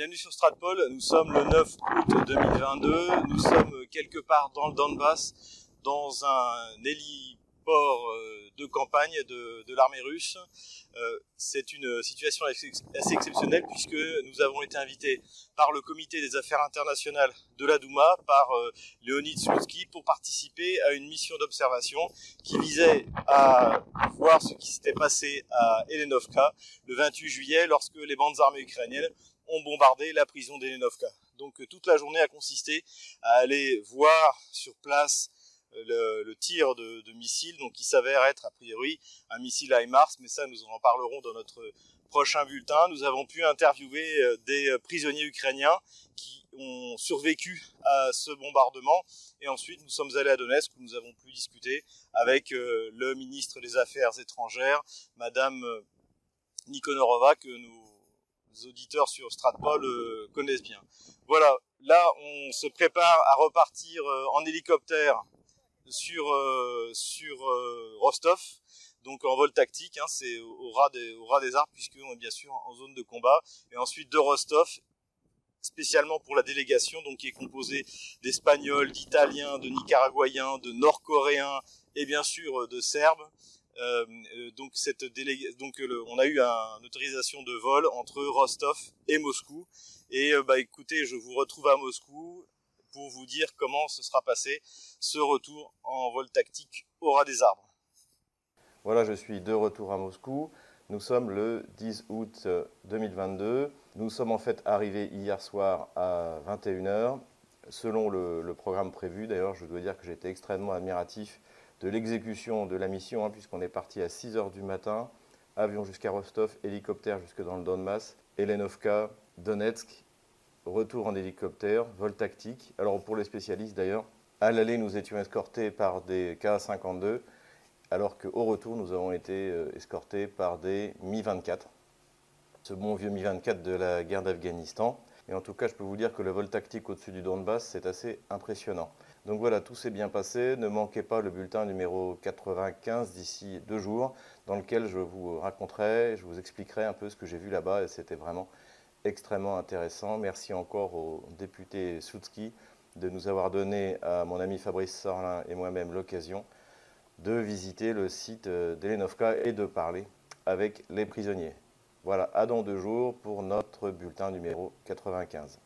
Bienvenue sur Stratpol, nous sommes le 9 août 2022, nous sommes quelque part dans le Donbass, dans un héliport euh, de campagne de, de l'armée russe. Euh, c'est une situation assez exceptionnelle puisque nous avons été invités par le comité des affaires internationales de la Douma, par euh, Leonid Slutsky, pour participer à une mission d'observation qui visait à voir ce qui s'était passé à Elenovka le 28 juillet lorsque les bandes armées ukrainiennes ont bombardé la prison d'Elenovka. Donc toute la journée a consisté à aller voir sur place le, tir de, missiles, donc qui s'avère être a priori un missile HIMARS, mais ça nous en parlerons dans notre prochain bulletin. Nous avons pu interviewer euh, des prisonniers ukrainiens qui ont survécu à ce bombardement et ensuite nous sommes allés à Donetsk où nous avons pu discuter avec euh, le ministre des Affaires étrangères, Madame euh, Nikonorova, que nos auditeurs sur Stratpol connaissent bien. Voilà, là on se prépare à repartir en hélicoptère sur euh, sur euh, Rostov, donc en vol tactique, hein, c'est au ras des au ras des arbres puisqu'on est bien sûr en zone de combat, et ensuite de Rostov spécialement pour la délégation, donc qui est composée d'Espagnols, d'Italiens, de Nicaraguayens, de Nord-Coréens et bien sûr de Serbes. Euh, donc cette donc on a eu une autorisation de vol entre Rostov et Moscou. Et bah écoutez, je vous retrouve à Moscou pour vous dire comment se sera passé ce retour en vol tactique au ras des arbres. Voilà, je suis de retour à Moscou. Nous sommes le 10 août 2022. Nous sommes en fait arrivés hier soir à 21h. Selon le, programme prévu, d'ailleurs, je dois dire que j'étais extrêmement admiratif de l'exécution de la mission, hein, puisqu'on est parti à 6h du matin, avion jusqu'à Rostov, hélicoptère jusque dans le Donbass, Elenovka, Donetsk, retour en hélicoptère, vol tactique. Alors pour les spécialistes d'ailleurs, à l'aller nous étions escortés par des K-52, alors qu'au retour nous avons été euh, escortés par des Mi-24, ce bon vieux Mi-24 de la guerre d'Afghanistan. Et en tout cas, je peux vous dire que le vol tactique au-dessus du Donbass, c'est assez impressionnant. Donc voilà, tout s'est bien passé. Ne manquez pas le bulletin numéro 95 d'ici deux jours, dans lequel je vous raconterai, je vous expliquerai un peu ce que j'ai vu là-bas, et c'était vraiment extrêmement intéressant. Merci encore au député Soutsky de nous avoir donné à mon ami Fabrice Sorlin et moi-même l'occasion de visiter le site d'Elenovka et de parler avec les prisonniers. Voilà, à dans deux jours pour notre bulletin numéro 95.